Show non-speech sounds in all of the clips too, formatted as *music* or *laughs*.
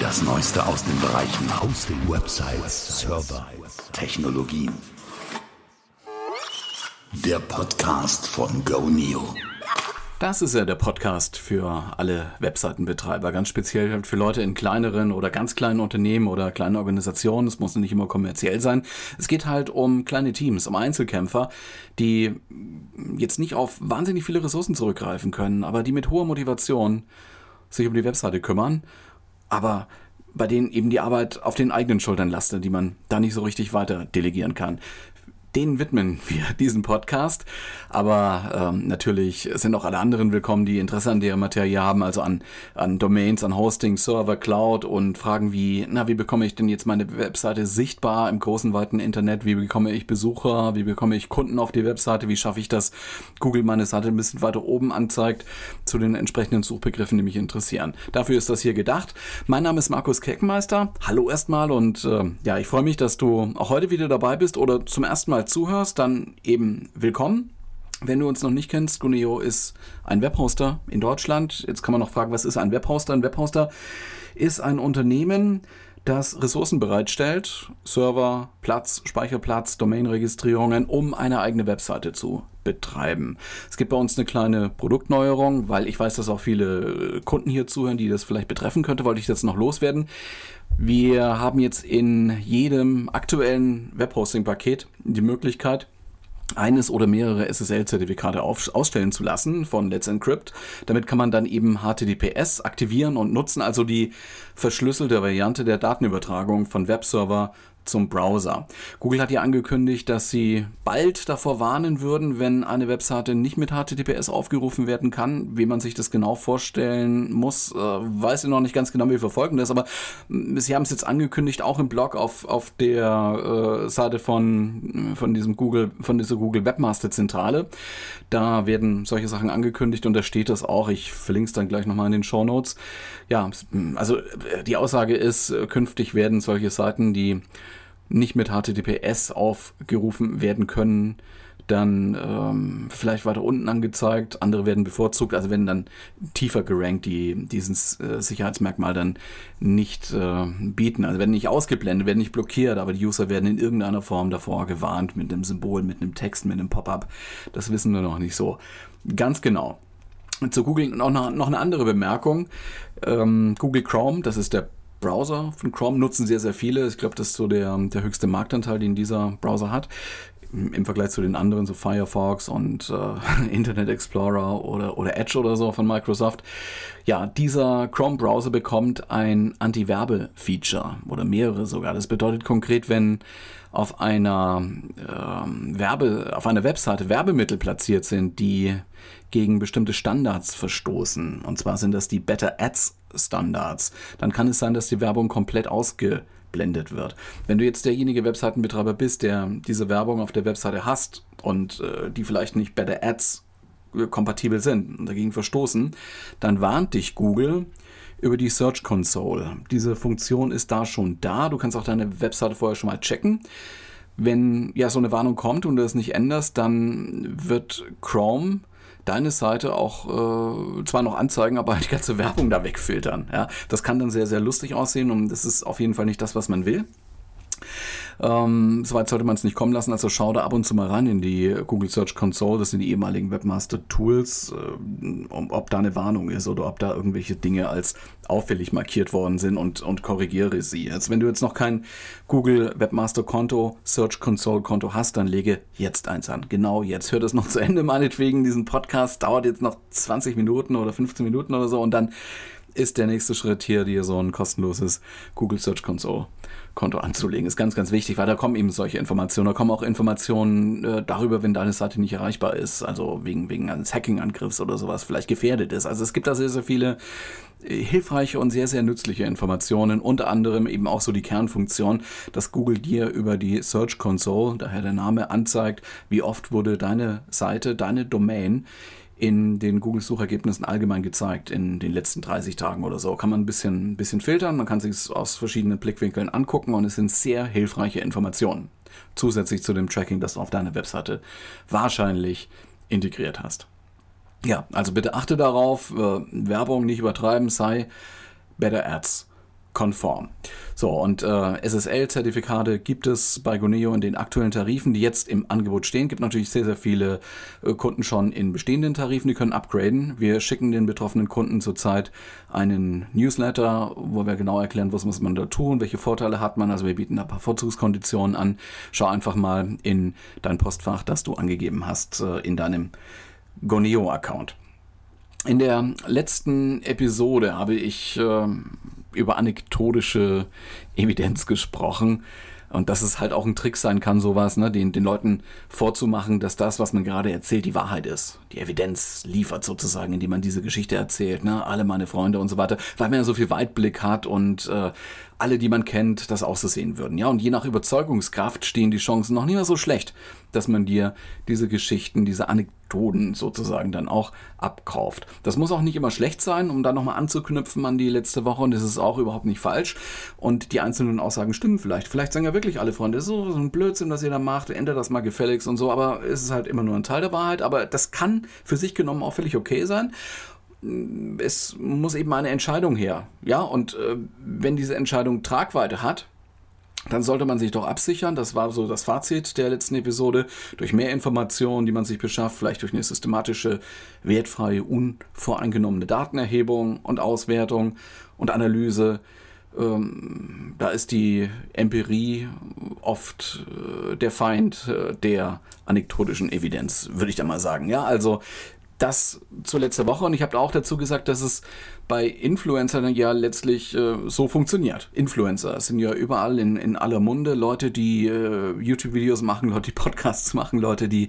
Das Neueste aus den Bereichen Hosting, Websites, Server, Technologien. Der Podcast von GoNeo. Das ist ja der Podcast für alle Webseitenbetreiber, ganz speziell für Leute in kleineren oder ganz kleinen Unternehmen oder kleinen Organisationen. Es muss nicht immer kommerziell sein. Es geht halt um kleine Teams, um Einzelkämpfer, die jetzt nicht auf wahnsinnig viele Ressourcen zurückgreifen können, aber die mit hoher Motivation sich um die Webseite kümmern, aber bei denen eben die Arbeit auf den eigenen Schultern lastet, die man da nicht so richtig weiter delegieren kann denen widmen wir *laughs* diesen Podcast. Aber ähm, natürlich sind auch alle anderen willkommen, die Interesse an der Materie haben, also an, an Domains, an Hosting, Server, Cloud und fragen wie, na, wie bekomme ich denn jetzt meine Webseite sichtbar im großen, weiten Internet? Wie bekomme ich Besucher? Wie bekomme ich Kunden auf die Webseite? Wie schaffe ich das? Google meine Seite ein bisschen weiter oben anzeigt zu den entsprechenden Suchbegriffen, die mich interessieren. Dafür ist das hier gedacht. Mein Name ist Markus Keckmeister. Hallo erstmal und äh, ja, ich freue mich, dass du auch heute wieder dabei bist oder zum ersten Mal mal zuhörst, dann eben willkommen. Wenn du uns noch nicht kennst, Guneo ist ein Webhoster in Deutschland. Jetzt kann man noch fragen, was ist ein Webhoster? Ein Webhoster ist ein Unternehmen, das Ressourcen bereitstellt, Server, Platz, Speicherplatz, Domainregistrierungen, um eine eigene Webseite zu betreiben. Es gibt bei uns eine kleine Produktneuerung, weil ich weiß, dass auch viele Kunden hier zuhören, die das vielleicht betreffen könnte, wollte ich das noch loswerden. Wir haben jetzt in jedem aktuellen Webhosting-Paket die Möglichkeit, eines oder mehrere SSL-Zertifikate ausstellen zu lassen von Let's Encrypt. Damit kann man dann eben HTTPS aktivieren und nutzen, also die verschlüsselte Variante der Datenübertragung von Webserver zum Browser. Google hat ja angekündigt, dass sie bald davor warnen würden, wenn eine Webseite nicht mit HTTPS aufgerufen werden kann. Wie man sich das genau vorstellen muss, äh, weiß ich noch nicht ganz genau, wie verfolgen das, aber mm, sie haben es jetzt angekündigt, auch im Blog auf, auf der äh, Seite von, von diesem Google, von dieser Google Webmaster Zentrale. Da werden solche Sachen angekündigt und da steht das auch. Ich verlinke es dann gleich nochmal in den Show Notes. Ja, also äh, die Aussage ist, äh, künftig werden solche Seiten, die nicht mit HTTPS aufgerufen werden können, dann ähm, vielleicht weiter unten angezeigt, andere werden bevorzugt, also werden dann tiefer gerankt, die dieses äh, Sicherheitsmerkmal dann nicht äh, bieten. Also werden nicht ausgeblendet, werden nicht blockiert, aber die User werden in irgendeiner Form davor gewarnt, mit einem Symbol, mit einem Text, mit einem Pop-up. Das wissen wir noch nicht so. Ganz genau. Zu Google noch, noch eine andere Bemerkung. Ähm, Google Chrome, das ist der Browser von Chrome nutzen sehr, sehr viele. Ich glaube, das ist so der, der höchste Marktanteil, den dieser Browser hat. Im Vergleich zu den anderen, so Firefox und äh, *laughs* Internet Explorer oder, oder Edge oder so von Microsoft. Ja, dieser Chrome-Browser bekommt ein Anti-Werbe-Feature oder mehrere sogar. Das bedeutet konkret, wenn auf einer ähm, Werbe, auf einer Webseite Werbemittel platziert sind, die gegen bestimmte Standards verstoßen. Und zwar sind das die Better Ads Standards. Dann kann es sein, dass die Werbung komplett ausgeblendet wird. Wenn du jetzt derjenige Webseitenbetreiber bist, der diese Werbung auf der Webseite hast und äh, die vielleicht nicht Better Ads äh, kompatibel sind und dagegen verstoßen, dann warnt dich Google über die Search Console. Diese Funktion ist da schon da. Du kannst auch deine Webseite vorher schon mal checken. Wenn ja so eine Warnung kommt und du es nicht änderst, dann wird Chrome deine Seite auch äh, zwar noch anzeigen, aber die ganze Werbung da wegfiltern. Ja, das kann dann sehr, sehr lustig aussehen und das ist auf jeden Fall nicht das, was man will. Ähm, Soweit sollte man es nicht kommen lassen. Also schau da ab und zu mal rein in die Google Search Console. Das sind die ehemaligen Webmaster Tools, äh, ob da eine Warnung ist oder ob da irgendwelche Dinge als auffällig markiert worden sind und, und korrigiere sie. Also wenn du jetzt noch kein Google Webmaster Konto, Search Console Konto hast, dann lege jetzt eins an. Genau jetzt. Hör das noch zu Ende meinetwegen. Diesen Podcast dauert jetzt noch 20 Minuten oder 15 Minuten oder so und dann ist der nächste Schritt hier, dir so ein kostenloses Google Search Console Konto anzulegen. Ist ganz, ganz wichtig, weil da kommen eben solche Informationen. Da kommen auch Informationen äh, darüber, wenn deine Seite nicht erreichbar ist, also wegen, wegen eines Hacking-Angriffs oder sowas vielleicht gefährdet ist. Also es gibt da sehr, sehr viele äh, hilfreiche und sehr, sehr nützliche Informationen, unter anderem eben auch so die Kernfunktion, dass Google dir über die Search Console, daher der Name, anzeigt, wie oft wurde deine Seite, deine Domain in den Google-Suchergebnissen allgemein gezeigt in den letzten 30 Tagen oder so. Kann man ein bisschen, bisschen filtern, man kann sich es aus verschiedenen Blickwinkeln angucken und es sind sehr hilfreiche Informationen. Zusätzlich zu dem Tracking, das du auf deiner Webseite wahrscheinlich integriert hast. Ja, also bitte achte darauf, äh, Werbung nicht übertreiben, sei Better Ads konform. So, und äh, SSL-Zertifikate gibt es bei Goneo in den aktuellen Tarifen, die jetzt im Angebot stehen. Gibt natürlich sehr, sehr viele äh, Kunden schon in bestehenden Tarifen, die können upgraden. Wir schicken den betroffenen Kunden zurzeit einen Newsletter, wo wir genau erklären, was muss man da tun, welche Vorteile hat man. Also wir bieten da ein paar Vorzugskonditionen an. Schau einfach mal in dein Postfach, das du angegeben hast äh, in deinem Goneo-Account. In der letzten Episode habe ich äh, über anekdotische Evidenz gesprochen. Und dass es halt auch ein Trick sein kann, sowas, ne, den, den Leuten vorzumachen, dass das, was man gerade erzählt, die Wahrheit ist. Die Evidenz liefert sozusagen, indem man diese Geschichte erzählt, ne, alle meine Freunde und so weiter, weil man ja so viel Weitblick hat und äh, alle, die man kennt, das auch so sehen würden. Ja, und je nach Überzeugungskraft stehen die Chancen noch nicht mehr so schlecht, dass man dir diese Geschichten, diese Anekdoten sozusagen dann auch abkauft. Das muss auch nicht immer schlecht sein, um da nochmal anzuknüpfen an die letzte Woche und das ist auch überhaupt nicht falsch. Und die einzelnen Aussagen stimmen vielleicht. Vielleicht sagen ja wirklich alle Freunde, ist so ein Blödsinn, was ihr da macht, ändert das mal gefälligst und so, aber es ist halt immer nur ein Teil der Wahrheit. Aber das kann für sich genommen auch völlig okay sein es muss eben eine Entscheidung her. Ja, und äh, wenn diese Entscheidung Tragweite hat, dann sollte man sich doch absichern, das war so das Fazit der letzten Episode, durch mehr Informationen, die man sich beschafft, vielleicht durch eine systematische, wertfreie, unvoreingenommene Datenerhebung und Auswertung und Analyse. Ähm, da ist die Empirie oft äh, der Feind äh, der anekdotischen Evidenz, würde ich da mal sagen. Ja, also das zur letzte Woche und ich habe auch dazu gesagt, dass es bei Influencern ja letztlich äh, so funktioniert. Influencer sind ja überall in, in aller Munde. Leute, die äh, YouTube-Videos machen, Leute, die Podcasts machen, Leute, die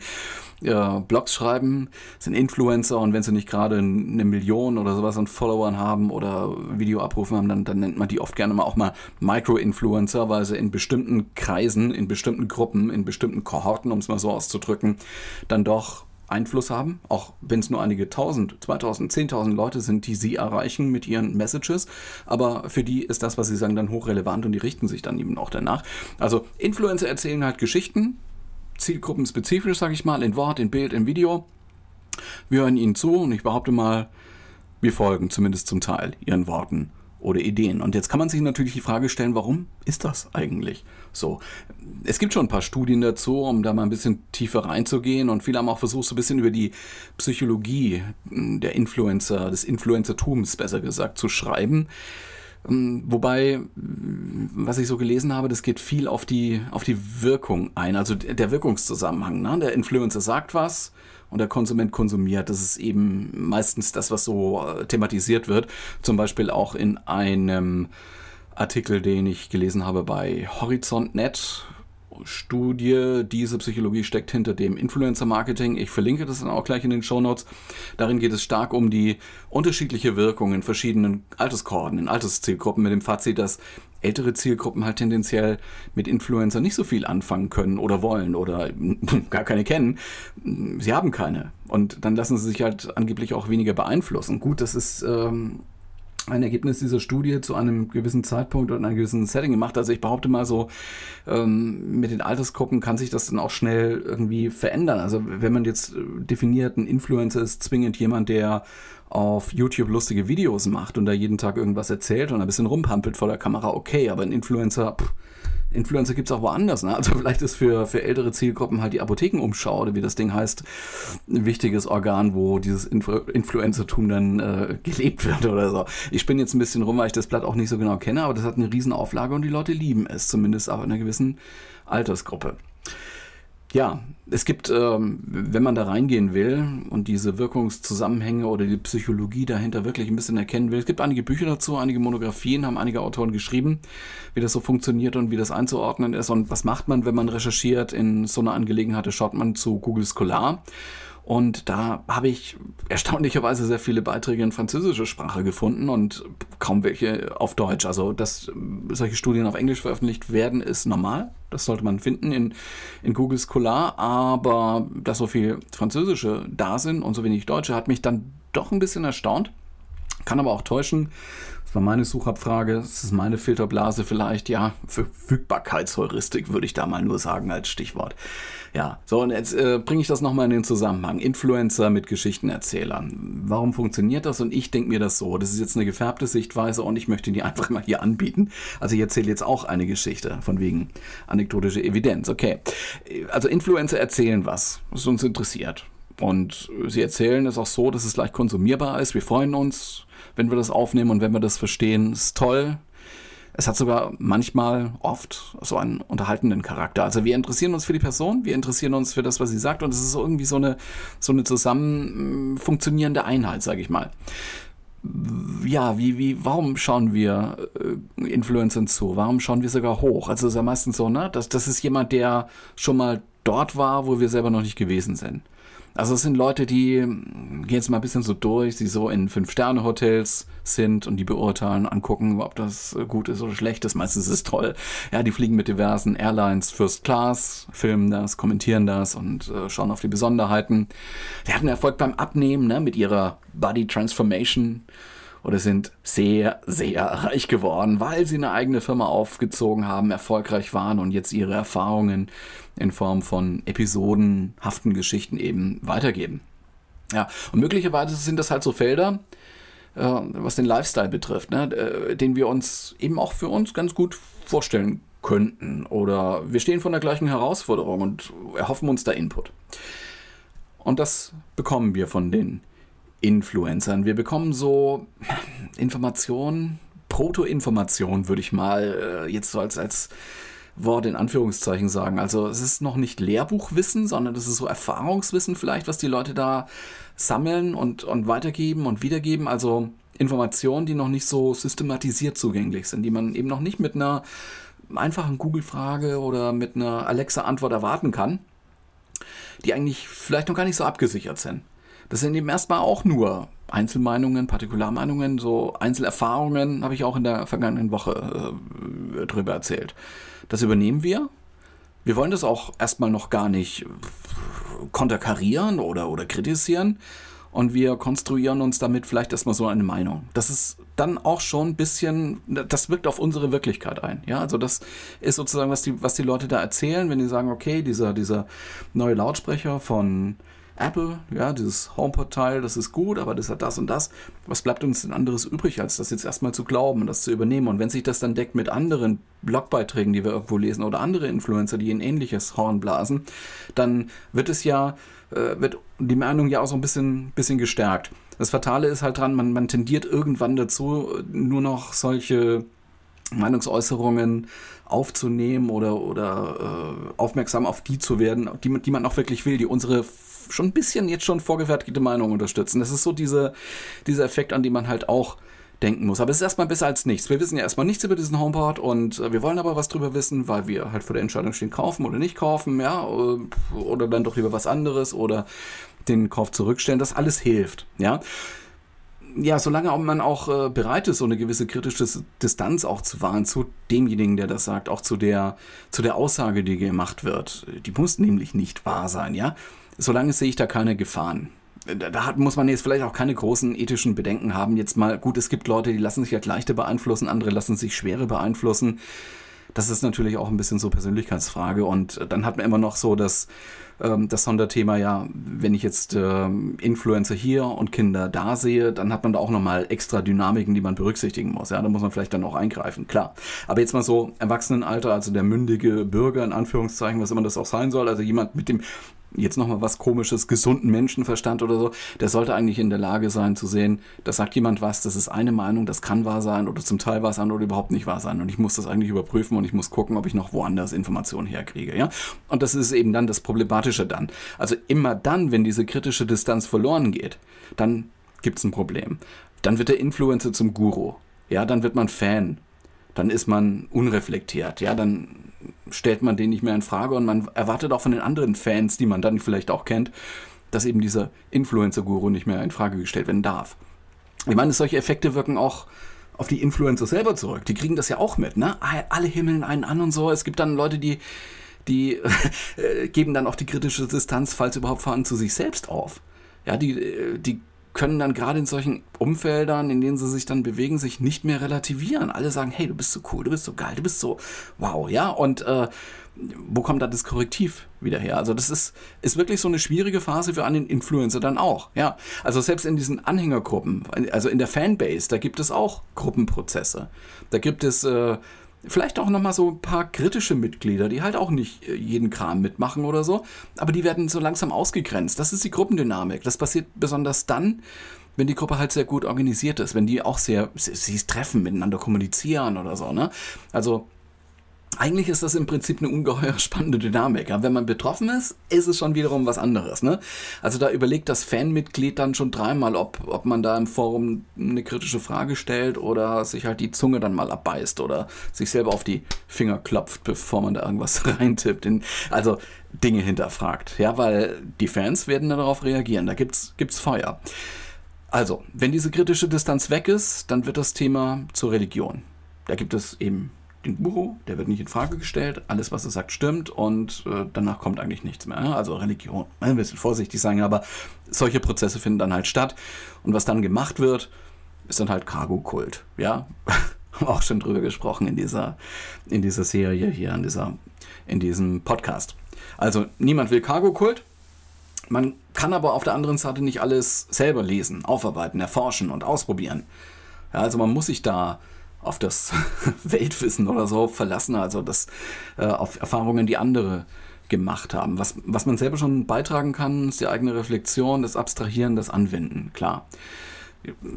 äh, Blogs schreiben, sind Influencer und wenn sie nicht gerade eine Million oder sowas an Followern haben oder Videoabrufen haben, dann, dann nennt man die oft gerne mal auch mal Micro-Influencer, weil sie in bestimmten Kreisen, in bestimmten Gruppen, in bestimmten Kohorten, um es mal so auszudrücken, dann doch Einfluss haben, auch wenn es nur einige tausend, 2000, 10.000 Leute sind, die sie erreichen mit ihren Messages. Aber für die ist das, was sie sagen, dann hochrelevant und die richten sich dann eben auch danach. Also Influencer erzählen halt Geschichten, zielgruppenspezifisch, sage ich mal, in Wort, in Bild, in Video. Wir hören ihnen zu und ich behaupte mal, wir folgen zumindest zum Teil ihren Worten oder Ideen. Und jetzt kann man sich natürlich die Frage stellen, warum ist das eigentlich so? Es gibt schon ein paar Studien dazu, um da mal ein bisschen tiefer reinzugehen und viele haben auch versucht, so ein bisschen über die Psychologie der Influencer, des Influencertums besser gesagt, zu schreiben. Ähm, wobei, was ich so gelesen habe, das geht viel auf die, auf die Wirkung ein, also der Wirkungszusammenhang. Ne? Der Influencer sagt was und der Konsument konsumiert. Das ist eben meistens das, was so äh, thematisiert wird. Zum Beispiel auch in einem Artikel, den ich gelesen habe bei Horizont.net. Studie, diese Psychologie steckt hinter dem Influencer-Marketing. Ich verlinke das dann auch gleich in den Show Notes. Darin geht es stark um die unterschiedliche Wirkung in verschiedenen Alterskohorten, in Alterszielgruppen mit dem Fazit, dass ältere Zielgruppen halt tendenziell mit Influencer nicht so viel anfangen können oder wollen oder *laughs* gar keine kennen. Sie haben keine. Und dann lassen sie sich halt angeblich auch weniger beeinflussen. Gut, das ist ähm, ein Ergebnis dieser Studie zu einem gewissen Zeitpunkt und einem gewissen Setting gemacht. Also ich behaupte mal so, ähm, mit den Altersgruppen kann sich das dann auch schnell irgendwie verändern. Also wenn man jetzt definiert, ein Influencer ist zwingend jemand, der auf YouTube lustige Videos macht und da jeden Tag irgendwas erzählt und ein bisschen rumpampelt vor der Kamera, okay, aber ein Influencer, pff, Influencer gibt es auch woanders. Ne? Also vielleicht ist für, für ältere Zielgruppen halt die Apothekenumschau oder wie das Ding heißt, ein wichtiges Organ, wo dieses Influ Influencertum dann äh, gelebt wird oder so. Ich bin jetzt ein bisschen rum, weil ich das Blatt auch nicht so genau kenne, aber das hat eine Riesenauflage und die Leute lieben es, zumindest auch in einer gewissen Altersgruppe. Ja, es gibt, ähm, wenn man da reingehen will und diese Wirkungszusammenhänge oder die Psychologie dahinter wirklich ein bisschen erkennen will, es gibt einige Bücher dazu, einige Monografien, haben einige Autoren geschrieben, wie das so funktioniert und wie das einzuordnen ist. Und was macht man, wenn man recherchiert in so einer Angelegenheit, schaut man zu Google Scholar und da habe ich erstaunlicherweise sehr viele Beiträge in französischer Sprache gefunden und kaum welche auf Deutsch. Also, dass solche Studien auf Englisch veröffentlicht werden, ist normal. Das sollte man finden in, in Google Scholar. Aber dass so viel Französische da sind und so wenig Deutsche, hat mich dann doch ein bisschen erstaunt. Kann aber auch täuschen. Das war meine Suchabfrage, das ist meine Filterblase vielleicht, ja, Verfügbarkeitsheuristik würde ich da mal nur sagen als Stichwort. Ja, so und jetzt äh, bringe ich das nochmal in den Zusammenhang. Influencer mit Geschichtenerzählern. Warum funktioniert das? Und ich denke mir das so. Das ist jetzt eine gefärbte Sichtweise und ich möchte die *laughs* einfach mal hier anbieten. Also ich erzähle jetzt auch eine Geschichte, von wegen anekdotische Evidenz. Okay, also Influencer erzählen was, was uns interessiert. Und sie erzählen es auch so, dass es leicht konsumierbar ist. Wir freuen uns, wenn wir das aufnehmen und wenn wir das verstehen. Ist toll. Es hat sogar manchmal, oft, so einen unterhaltenden Charakter. Also wir interessieren uns für die Person, wir interessieren uns für das, was sie sagt und es ist irgendwie so eine, so eine zusammen funktionierende Einheit, sage ich mal. Ja, wie, wie, warum schauen wir äh, Influencern zu? Warum schauen wir sogar hoch? Also es ist ja meistens so, ne? Das, das ist jemand, der schon mal dort war, wo wir selber noch nicht gewesen sind. Also es sind Leute, die gehen jetzt mal ein bisschen so durch, die so in Fünf-Sterne-Hotels sind und die beurteilen, angucken, ob das gut ist oder schlecht ist. Meistens ist es toll. Ja, die fliegen mit diversen Airlines First Class, filmen das, kommentieren das und äh, schauen auf die Besonderheiten. Die hatten Erfolg beim Abnehmen, ne, mit ihrer Body Transformation oder sind sehr, sehr reich geworden, weil sie eine eigene Firma aufgezogen haben, erfolgreich waren und jetzt ihre Erfahrungen in Form von episodenhaften Geschichten eben weitergeben. Ja, und möglicherweise sind das halt so Felder, äh, was den Lifestyle betrifft, ne, äh, den wir uns eben auch für uns ganz gut vorstellen könnten. Oder wir stehen vor der gleichen Herausforderung und erhoffen uns da Input. Und das bekommen wir von den Influencern. Wir bekommen so Informationen, Proto-Informationen, würde ich mal äh, jetzt so als, als Wort in Anführungszeichen sagen. Also es ist noch nicht Lehrbuchwissen, sondern das ist so Erfahrungswissen vielleicht, was die Leute da sammeln und, und weitergeben und wiedergeben. Also Informationen, die noch nicht so systematisiert zugänglich sind, die man eben noch nicht mit einer einfachen Google-Frage oder mit einer Alexa-Antwort erwarten kann, die eigentlich vielleicht noch gar nicht so abgesichert sind. Das sind eben erstmal auch nur Einzelmeinungen, Partikularmeinungen, so Einzelerfahrungen habe ich auch in der vergangenen Woche äh, drüber erzählt. Das übernehmen wir. Wir wollen das auch erstmal noch gar nicht konterkarieren oder, oder kritisieren. Und wir konstruieren uns damit vielleicht erstmal so eine Meinung. Das ist dann auch schon ein bisschen, das wirkt auf unsere Wirklichkeit ein. Ja, also das ist sozusagen, was die, was die Leute da erzählen, wenn die sagen, okay, dieser, dieser neue Lautsprecher von Apple, ja, dieses HomePod-Teil, das ist gut, aber das hat das und das. Was bleibt uns denn anderes übrig, als das jetzt erstmal zu glauben und das zu übernehmen? Und wenn sich das dann deckt mit anderen Blogbeiträgen, die wir irgendwo lesen oder andere Influencer, die ein ähnliches Horn blasen, dann wird es ja, äh, wird die Meinung ja auch so ein bisschen, bisschen gestärkt. Das Fatale ist halt dran, man, man tendiert irgendwann dazu, nur noch solche Meinungsäußerungen aufzunehmen oder, oder äh, aufmerksam auf die zu werden, die, die man auch wirklich will, die unsere schon ein bisschen jetzt schon vorgefertigte Meinung unterstützen. Das ist so diese, dieser Effekt, an den man halt auch denken muss. Aber es ist erstmal besser als nichts. Wir wissen ja erstmal nichts über diesen HomePod und äh, wir wollen aber was drüber wissen, weil wir halt vor der Entscheidung stehen, kaufen oder nicht kaufen, ja, äh, oder dann doch lieber was anderes oder den Kauf zurückstellen. Das alles hilft, ja. Ja, solange man auch äh, bereit ist, so eine gewisse kritische Distanz auch zu wahren zu demjenigen, der das sagt, auch zu der, zu der Aussage, die gemacht wird. Die muss nämlich nicht wahr sein, ja solange sehe ich da keine Gefahren. Da hat, muss man jetzt vielleicht auch keine großen ethischen Bedenken haben. Jetzt mal, gut, es gibt Leute, die lassen sich halt leichter beeinflussen, andere lassen sich schwerer beeinflussen. Das ist natürlich auch ein bisschen so Persönlichkeitsfrage. Und dann hat man immer noch so das, ähm, das Sonderthema, ja, wenn ich jetzt ähm, Influencer hier und Kinder da sehe, dann hat man da auch nochmal extra Dynamiken, die man berücksichtigen muss. Ja, da muss man vielleicht dann auch eingreifen, klar. Aber jetzt mal so Erwachsenenalter, also der mündige Bürger in Anführungszeichen, was immer das auch sein soll, also jemand mit dem jetzt nochmal was komisches, gesunden Menschenverstand oder so, der sollte eigentlich in der Lage sein zu sehen, da sagt jemand was, das ist eine Meinung, das kann wahr sein oder zum Teil wahr sein oder überhaupt nicht wahr sein. Und ich muss das eigentlich überprüfen und ich muss gucken, ob ich noch woanders Informationen herkriege. Ja? Und das ist eben dann das Problematische dann. Also immer dann, wenn diese kritische Distanz verloren geht, dann gibt es ein Problem. Dann wird der Influencer zum Guru. Ja, dann wird man Fan. Dann ist man unreflektiert. Ja, dann stellt man den nicht mehr in Frage und man erwartet auch von den anderen Fans, die man dann vielleicht auch kennt, dass eben dieser Influencer-Guru nicht mehr in Frage gestellt werden darf. Ich meine, solche Effekte wirken auch auf die Influencer selber zurück. Die kriegen das ja auch mit, ne? Alle himmeln einen an und so. Es gibt dann Leute, die, die *laughs* äh, geben dann auch die kritische Distanz, falls überhaupt vorhanden, zu sich selbst auf. Ja, die, äh, die können dann gerade in solchen Umfeldern, in denen sie sich dann bewegen, sich nicht mehr relativieren. Alle sagen, hey, du bist so cool, du bist so geil, du bist so wow, ja. Und äh, wo kommt da das Korrektiv wieder her? Also das ist, ist wirklich so eine schwierige Phase für einen Influencer dann auch. Ja, also selbst in diesen Anhängergruppen, also in der Fanbase, da gibt es auch Gruppenprozesse. Da gibt es äh, vielleicht auch nochmal so ein paar kritische Mitglieder, die halt auch nicht äh, jeden Kram mitmachen oder so, aber die werden so langsam ausgegrenzt. Das ist die Gruppendynamik. Das passiert besonders dann, wenn die Gruppe halt sehr gut organisiert ist, wenn die auch sehr, sie, sie treffen, miteinander kommunizieren oder so, ne? Also eigentlich ist das im Prinzip eine ungeheuer spannende Dynamik. Ja? Wenn man betroffen ist, ist es schon wiederum was anderes. Ne? Also da überlegt das Fanmitglied dann schon dreimal, ob, ob man da im Forum eine kritische Frage stellt oder sich halt die Zunge dann mal abbeißt oder sich selber auf die Finger klopft, bevor man da irgendwas *laughs* reintippt. In, also Dinge hinterfragt. Ja, weil die Fans werden darauf reagieren. Da gibt's, gibt's Feuer. Also, wenn diese kritische Distanz weg ist, dann wird das Thema zur Religion. Da gibt es eben den Guru, der wird nicht in Frage gestellt, alles, was er sagt, stimmt und äh, danach kommt eigentlich nichts mehr. Also Religion, ein bisschen vorsichtig sagen, aber solche Prozesse finden dann halt statt und was dann gemacht wird, ist dann halt Cargo-Kult, ja. *laughs* Auch schon drüber gesprochen in dieser, in dieser Serie hier, in, dieser, in diesem Podcast. Also niemand will Cargo-Kult, man kann aber auf der anderen Seite nicht alles selber lesen, aufarbeiten, erforschen und ausprobieren. Ja, also man muss sich da auf das *laughs* Weltwissen oder so verlassen, also das äh, auf Erfahrungen, die andere gemacht haben. Was, was man selber schon beitragen kann, ist die eigene Reflexion, das Abstrahieren, das Anwenden, klar.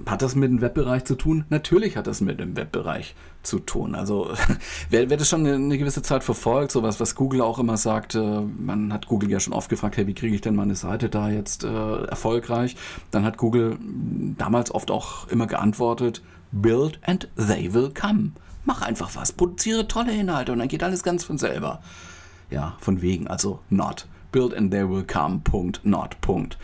Hat das mit dem Webbereich zu tun? Natürlich hat das mit dem Webbereich zu tun. Also *laughs* wer, wer das schon eine, gewisse Zeit verfolgt, sowas, was Google auch immer sagt, man hat Google ja schon oft gefragt, hey, wie kriege ich denn meine Seite da jetzt äh, erfolgreich? Dann hat Google damals oft auch immer geantwortet, build and they will come. Mach einfach was, produziere tolle Inhalte und dann geht alles ganz von selber. Ja, von wegen, also not. Build and they will come, Punkt, not, Punkt.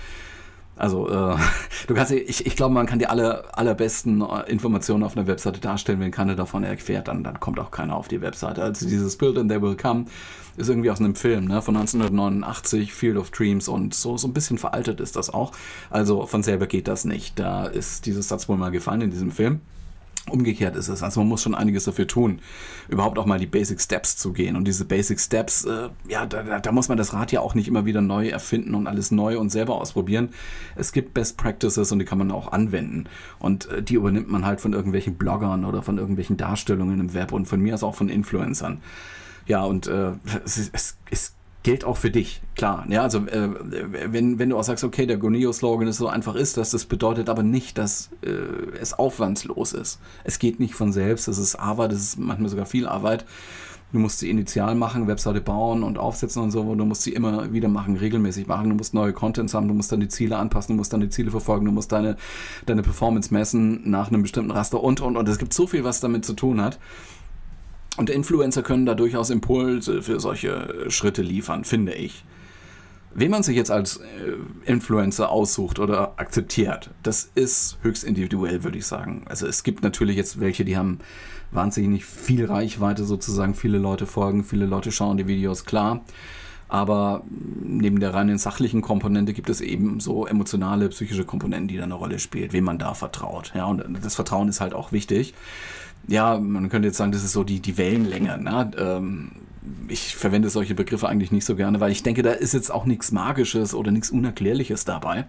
Also, äh, *laughs* du kannst, ich, ich glaube, man kann die aller, allerbesten äh, Informationen auf einer Webseite darstellen. Wenn keiner davon erfährt, dann, dann kommt auch keiner auf die Webseite. Also dieses Build and They Will Come ist irgendwie aus einem Film ne, von 1989, Field of Dreams und so, so ein bisschen veraltet ist das auch. Also von selber geht das nicht. Da ist dieses Satz wohl mal gefallen in diesem Film. Umgekehrt ist es. Also man muss schon einiges dafür tun, überhaupt auch mal die Basic Steps zu gehen. Und diese Basic Steps, äh, ja, da, da, muss man das Rad ja auch nicht immer wieder neu erfinden und alles neu und selber ausprobieren. Es gibt Best Practices und die kann man auch anwenden. Und äh, die übernimmt man halt von irgendwelchen Bloggern oder von irgendwelchen Darstellungen im Web und von mir aus auch von Influencern. Ja, und äh, es, es, es gilt auch für dich, klar. Ja, also äh, wenn, wenn du auch sagst, okay, der Goneo-Slogan ist so einfach ist, dass das bedeutet aber nicht, dass äh, es aufwandslos ist. Es geht nicht von selbst, das ist Arbeit, das ist manchmal sogar viel Arbeit. Du musst sie initial machen, Webseite bauen und aufsetzen und so, du musst sie immer wieder machen, regelmäßig machen, du musst neue Contents haben, du musst dann die Ziele anpassen, du musst dann die Ziele verfolgen, du musst deine, deine Performance messen nach einem bestimmten Raster und, und, und. Es gibt so viel, was damit zu tun hat. Und Influencer können da durchaus Impulse für solche Schritte liefern, finde ich. Wen man sich jetzt als äh, Influencer aussucht oder akzeptiert, das ist höchst individuell, würde ich sagen. Also es gibt natürlich jetzt welche, die haben wahnsinnig viel Reichweite sozusagen, viele Leute folgen, viele Leute schauen die Videos, klar. Aber neben der reinen sachlichen Komponente gibt es eben so emotionale, psychische Komponenten, die da eine Rolle spielt, wem man da vertraut. Ja, und das Vertrauen ist halt auch wichtig ja, man könnte jetzt sagen, das ist so die, die Wellenlänge. Ne? Ähm, ich verwende solche Begriffe eigentlich nicht so gerne, weil ich denke, da ist jetzt auch nichts Magisches oder nichts Unerklärliches dabei.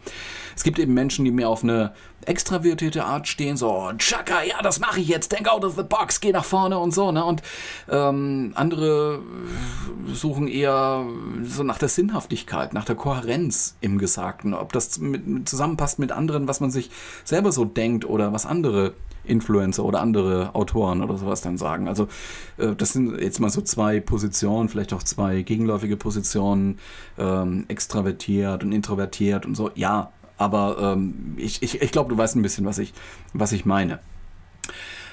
Es gibt eben Menschen, die mehr auf eine extravertierte Art stehen, so, Chaka, ja, das mache ich jetzt, denk out of the box, geh nach vorne und so, ne? Und ähm, andere suchen eher so nach der Sinnhaftigkeit, nach der Kohärenz im Gesagten, ob das mit, zusammenpasst mit anderen, was man sich selber so denkt oder was andere Influencer oder andere Autoren oder sowas dann sagen. Also äh, das sind jetzt mal so zwei Positionen, vielleicht auch zwei gegenläufige Positionen, ähm, extravertiert und introvertiert und so. Ja, aber ähm, ich, ich, ich glaube, du weißt ein bisschen, was ich, was ich meine.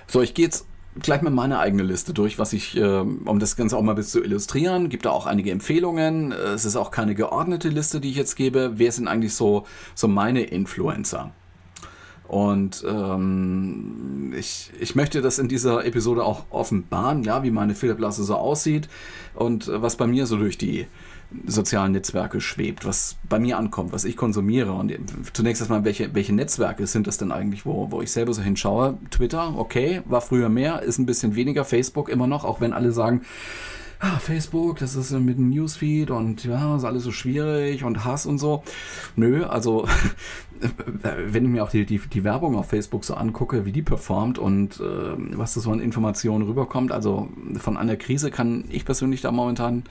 So, ich gehe jetzt gleich mal meine eigene Liste durch, was ich, äh, um das Ganze auch mal ein bisschen zu illustrieren, gibt da auch einige Empfehlungen. Es ist auch keine geordnete Liste, die ich jetzt gebe. Wer sind eigentlich so, so meine Influencer? Und ähm, ich, ich möchte das in dieser Episode auch offenbaren, ja, wie meine Filterblase so aussieht und äh, was bei mir so durch die sozialen Netzwerke schwebt, was bei mir ankommt, was ich konsumiere. Und zunächst erstmal, welche, welche Netzwerke sind das denn eigentlich, wo, wo ich selber so hinschaue? Twitter, okay, war früher mehr, ist ein bisschen weniger. Facebook immer noch, auch wenn alle sagen, ah, Facebook, das ist mit dem Newsfeed und ja, ist alles so schwierig und Hass und so. Nö, also *laughs* wenn ich mir auch die, die, die Werbung auf Facebook so angucke, wie die performt und äh, was da so an Informationen rüberkommt, also von einer Krise kann ich persönlich da momentan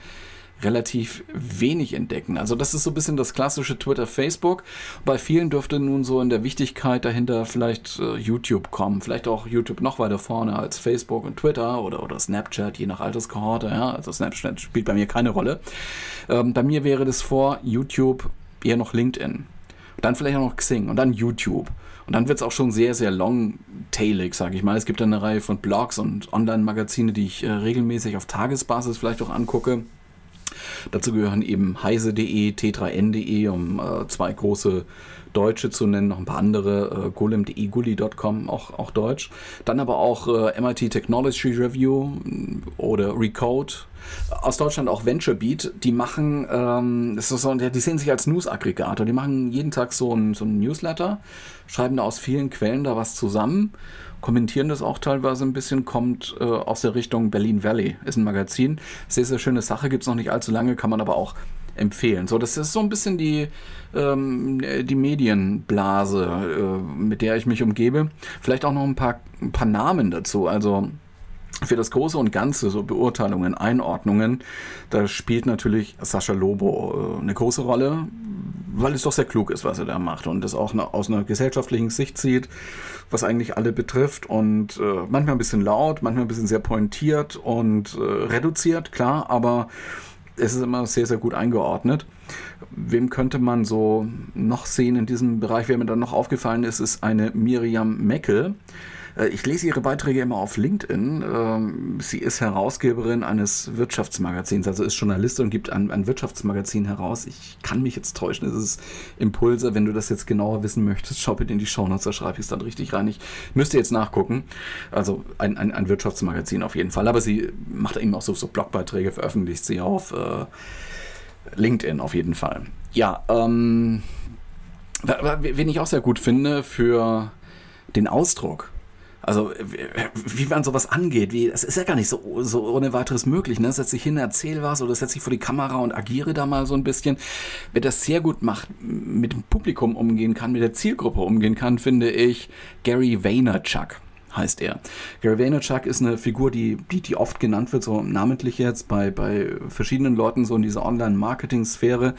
relativ wenig entdecken. Also das ist so ein bisschen das klassische Twitter, Facebook. Bei vielen dürfte nun so in der Wichtigkeit dahinter vielleicht äh, YouTube kommen. Vielleicht auch YouTube noch weiter vorne als Facebook und Twitter oder, oder Snapchat, je nach Alterskohorte. Ja? Also Snapchat spielt bei mir keine Rolle. Ähm, bei mir wäre das vor YouTube eher noch LinkedIn. Dann vielleicht auch noch Xing und dann YouTube. Und dann wird es auch schon sehr, sehr long-tailig, sage ich mal. Es gibt eine Reihe von Blogs und Online-Magazine, die ich äh, regelmäßig auf Tagesbasis vielleicht auch angucke. Dazu gehören eben heise.de, t3n.de, um äh, zwei große deutsche zu nennen, noch ein paar andere, äh, golem.de, gully.com, auch, auch deutsch. Dann aber auch äh, MIT Technology Review mm, oder Recode. Aus Deutschland auch VentureBeat, die machen, ähm, das ist so, die sehen sich als News-Aggregator, die machen jeden Tag so ein, so Newsletter, schreiben da aus vielen Quellen da was zusammen kommentieren das auch teilweise ein bisschen, kommt äh, aus der Richtung Berlin Valley, ist ein Magazin. Sehr, sehr schöne Sache, gibt es noch nicht allzu lange, kann man aber auch empfehlen. So, das ist so ein bisschen die, ähm, die Medienblase, äh, mit der ich mich umgebe. Vielleicht auch noch ein paar, ein paar Namen dazu. Also für das Große und Ganze, so Beurteilungen, Einordnungen, da spielt natürlich Sascha Lobo äh, eine große Rolle, weil es doch sehr klug ist, was er da macht und das auch aus einer gesellschaftlichen Sicht sieht was eigentlich alle betrifft und äh, manchmal ein bisschen laut, manchmal ein bisschen sehr pointiert und äh, reduziert, klar, aber es ist immer sehr, sehr gut eingeordnet. Wem könnte man so noch sehen in diesem Bereich? Wer mir dann noch aufgefallen ist, ist eine Miriam Meckel. Äh, ich lese ihre Beiträge immer auf LinkedIn. Ähm, sie ist Herausgeberin eines Wirtschaftsmagazins, also ist Journalistin und gibt ein, ein Wirtschaftsmagazin heraus. Ich kann mich jetzt täuschen, es ist Impulse. Wenn du das jetzt genauer wissen möchtest, schau bitte in die Shownotes, da schreibe ich es dann richtig rein. Ich müsste jetzt nachgucken. Also ein, ein, ein Wirtschaftsmagazin auf jeden Fall. Aber sie macht eben auch so, so Blogbeiträge, veröffentlicht sie auf äh, LinkedIn auf jeden Fall. Ja, ähm, wen ich auch sehr gut finde für den Ausdruck also wie man sowas angeht, wie, das ist ja gar nicht so, so ohne weiteres möglich. Ne? Setz dich hin, erzähl was oder setz dich vor die Kamera und agiere da mal so ein bisschen. Wer das sehr gut macht, mit dem Publikum umgehen kann, mit der Zielgruppe umgehen kann, finde ich Gary Vaynerchuk heißt er. Gary Vaynerchuk ist eine Figur, die, die, die oft genannt wird, so namentlich jetzt bei, bei verschiedenen Leuten so in dieser Online-Marketing-Sphäre.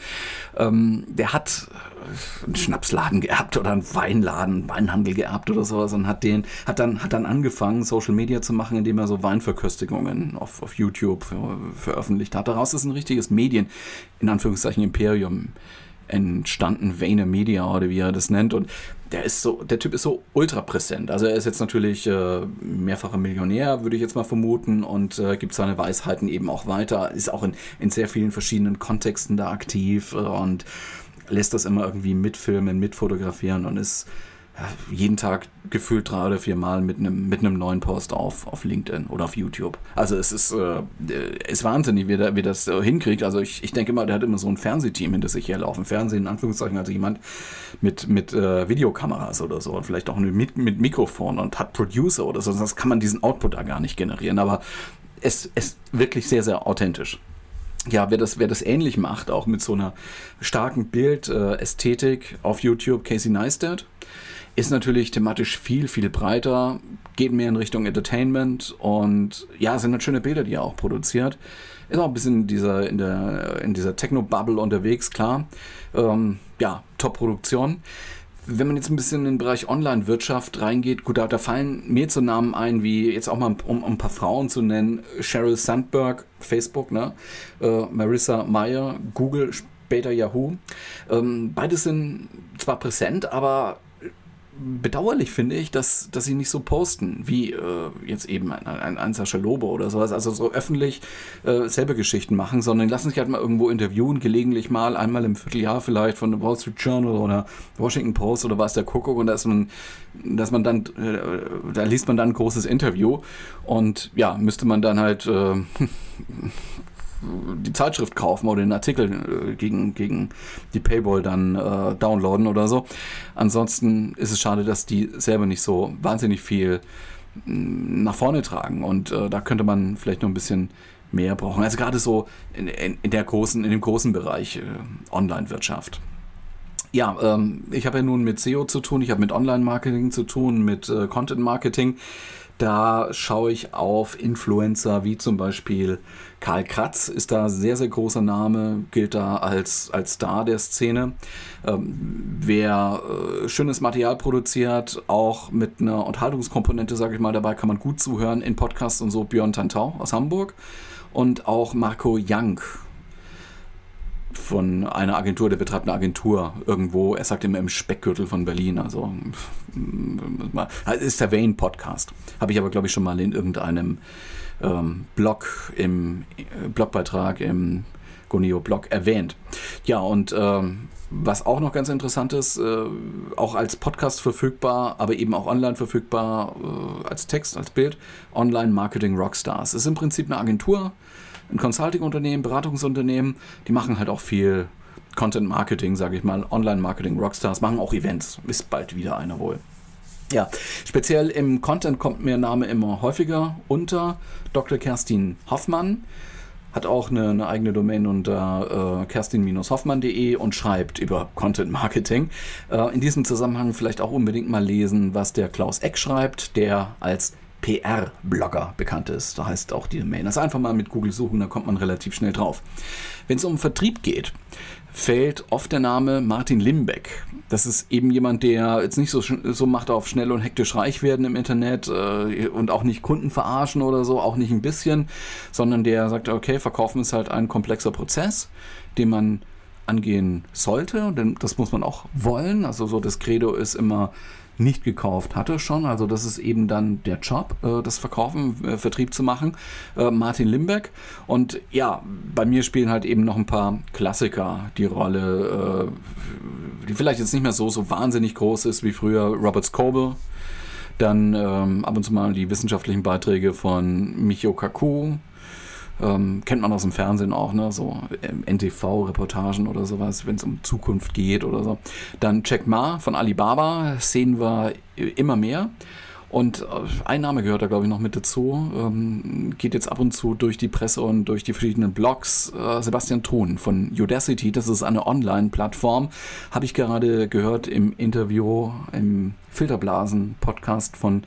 Ähm, der hat einen Schnapsladen geerbt oder einen Weinladen, Weinhandel geerbt oder sowas und hat den, hat dann, hat dann angefangen, Social Media zu machen, indem er so Weinverköstigungen auf, auf YouTube veröffentlicht hat. Daraus ist ein richtiges Medien, in Anführungszeichen Imperium entstanden, Vayner Media oder wie er das nennt. Und der ist so, der Typ ist so ultra präsent. Also er ist jetzt natürlich äh, mehrfacher Millionär, würde ich jetzt mal vermuten, und äh, gibt seine Weisheiten eben auch weiter. Ist auch in, in sehr vielen verschiedenen Kontexten da aktiv äh, und lässt das immer irgendwie mitfilmen, mitfotografieren und ist jeden Tag gefühlt drei oder vier Mal mit einem, mit einem neuen Post auf, auf LinkedIn oder auf YouTube. Also es ist, äh, ist wahnsinnig, wie, der, wie das äh, hinkriegt. Also ich, ich denke mal, der hat immer so ein Fernsehteam hinter sich herlaufen. Fernsehen in Anführungszeichen, also jemand mit, mit äh, Videokameras oder so und vielleicht auch mit, mit Mikrofon und hat Producer oder so. Sonst kann man diesen Output da gar nicht generieren. Aber es ist wirklich sehr, sehr authentisch ja, wer das, wer das ähnlich macht, auch mit so einer starken Bildästhetik auf YouTube, Casey Neistat, ist natürlich thematisch viel, viel breiter, geht mehr in Richtung Entertainment und ja, sind halt schöne Bilder, die er auch produziert. Ist auch ein bisschen in dieser, in der, in dieser Techno-Bubble unterwegs, klar. Ähm, ja, Top-Produktion. Wenn man jetzt ein bisschen in den Bereich Online-Wirtschaft reingeht, gut, da, da, fallen mir zu Namen ein, wie jetzt auch mal, um, um ein paar Frauen zu nennen, Sheryl Sandberg, Facebook, ne? Äh, Marissa Meyer, Google, später Yahoo. Ähm, beides sind zwar präsent, aber bedauerlich finde ich, dass, dass sie nicht so posten, wie äh, jetzt eben ein, ein, ein Sascha Lobe oder sowas, also so öffentlich äh, selber Geschichten machen, sondern lassen sich halt mal irgendwo interviewen, gelegentlich mal, einmal im Vierteljahr vielleicht von der Wall Street Journal oder Washington Post oder was der Kuckuck und da ist man, dass man dann, äh, da liest man dann ein großes Interview und ja, müsste man dann halt äh, *laughs* die Zeitschrift kaufen oder den Artikel äh, gegen, gegen die Paywall dann äh, downloaden oder so. Ansonsten ist es schade, dass die selber nicht so wahnsinnig viel mm, nach vorne tragen. Und äh, da könnte man vielleicht noch ein bisschen mehr brauchen. Also gerade so in, in, in der großen, in dem großen Bereich äh, Online-Wirtschaft. Ja, ähm, ich habe ja nun mit SEO zu tun, ich habe mit Online-Marketing zu tun, mit äh, Content-Marketing. Da schaue ich auf Influencer wie zum Beispiel Karl Kratz ist da sehr, sehr großer Name, gilt da als, als Star der Szene. Ähm, wer äh, schönes Material produziert, auch mit einer Unterhaltungskomponente, sage ich mal, dabei kann man gut zuhören in Podcasts und so. Björn Tantau aus Hamburg und auch Marco Young von einer Agentur, der betreibt eine Agentur irgendwo, er sagt immer im Speckgürtel von Berlin, also ist der Wayne Podcast. Habe ich aber, glaube ich, schon mal in irgendeinem ähm, Blog, im äh, Blogbeitrag im Goneo-Blog erwähnt. Ja, und ähm, was auch noch ganz interessant ist, äh, auch als Podcast verfügbar, aber eben auch online verfügbar, äh, als Text, als Bild, Online Marketing Rockstars. Es ist im Prinzip eine Agentur, ein Consulting-Unternehmen, Beratungsunternehmen, die machen halt auch viel Content Marketing, sage ich mal, Online Marketing Rockstars, machen auch Events. Ist bald wieder einer wohl. Ja, speziell im Content kommt mir Name immer häufiger unter. Dr. Kerstin Hoffmann hat auch eine, eine eigene Domain unter äh, kerstin-hoffmann.de und schreibt über Content Marketing. Äh, in diesem Zusammenhang vielleicht auch unbedingt mal lesen, was der Klaus Eck schreibt, der als PR-Blogger bekannt ist. Da heißt auch die Domain. Das einfach mal mit Google suchen, da kommt man relativ schnell drauf. Wenn es um Vertrieb geht, fällt oft der Name Martin Limbeck. Das ist eben jemand, der jetzt nicht so, so macht auf schnell und hektisch reich werden im Internet äh, und auch nicht Kunden verarschen oder so, auch nicht ein bisschen, sondern der sagt, okay, verkaufen ist halt ein komplexer Prozess, den man angehen sollte, denn das muss man auch wollen. Also so das Credo ist immer nicht gekauft hatte schon. Also das ist eben dann der Job, äh, das Verkaufen, äh, Vertrieb zu machen. Äh, Martin Limbeck. Und ja, bei mir spielen halt eben noch ein paar Klassiker die Rolle, äh, die vielleicht jetzt nicht mehr so, so wahnsinnig groß ist wie früher Robert Scoble. Dann ähm, ab und zu mal die wissenschaftlichen Beiträge von Michio Kaku, ähm, kennt man aus dem Fernsehen auch, ne? so ähm, NTV-Reportagen oder sowas, wenn es um Zukunft geht oder so. Dann Jack Ma von Alibaba sehen wir immer mehr. Und äh, ein Name gehört da, glaube ich, noch mit dazu. Ähm, geht jetzt ab und zu durch die Presse und durch die verschiedenen Blogs. Äh, Sebastian Thun von Udacity, das ist eine Online-Plattform. Habe ich gerade gehört im Interview, im Filterblasen-Podcast von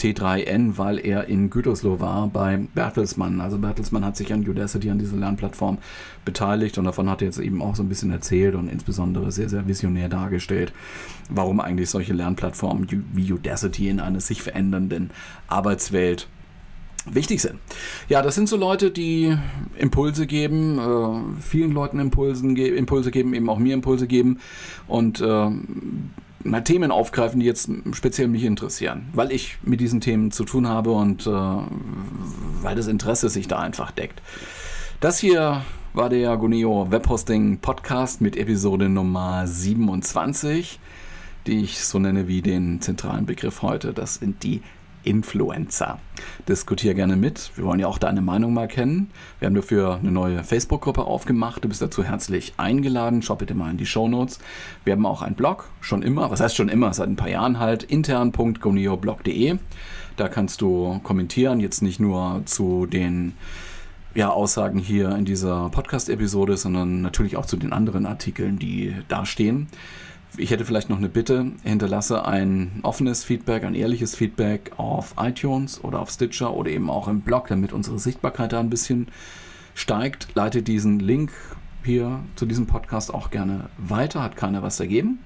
T3N, weil er in Gütersloh war bei Bertelsmann. Also Bertelsmann hat sich an Udacity, an dieser Lernplattform beteiligt und davon hat er jetzt eben auch so ein bisschen erzählt und insbesondere sehr, sehr visionär dargestellt, warum eigentlich solche Lernplattformen wie Udacity in einer sich verändernden Arbeitswelt wichtig sind. Ja, das sind so Leute, die Impulse geben, äh, vielen Leuten Impulsen ge Impulse geben, eben auch mir Impulse geben und äh, mal Themen aufgreifen, die jetzt speziell mich interessieren, weil ich mit diesen Themen zu tun habe und äh, weil das Interesse sich da einfach deckt. Das hier war der Guneo Webhosting Podcast mit Episode Nummer 27, die ich so nenne wie den zentralen Begriff heute. Das sind die Influencer. Diskutiere gerne mit. Wir wollen ja auch deine Meinung mal kennen. Wir haben dafür eine neue Facebook-Gruppe aufgemacht. Du bist dazu herzlich eingeladen. Schau bitte mal in die Show Notes. Wir haben auch einen Blog, schon immer, was heißt schon immer, seit ein paar Jahren halt, intern.goneoblog.de. Da kannst du kommentieren, jetzt nicht nur zu den ja, Aussagen hier in dieser Podcast-Episode, sondern natürlich auch zu den anderen Artikeln, die da stehen. Ich hätte vielleicht noch eine Bitte. Hinterlasse ein offenes Feedback, ein ehrliches Feedback auf iTunes oder auf Stitcher oder eben auch im Blog, damit unsere Sichtbarkeit da ein bisschen steigt. Leite diesen Link hier zu diesem Podcast auch gerne weiter. Hat keiner was dagegen.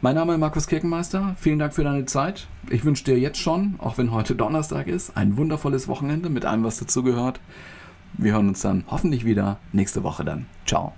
Mein Name ist Markus Kirkenmeister. Vielen Dank für deine Zeit. Ich wünsche dir jetzt schon, auch wenn heute Donnerstag ist, ein wundervolles Wochenende mit allem, was dazugehört. Wir hören uns dann hoffentlich wieder nächste Woche dann. Ciao.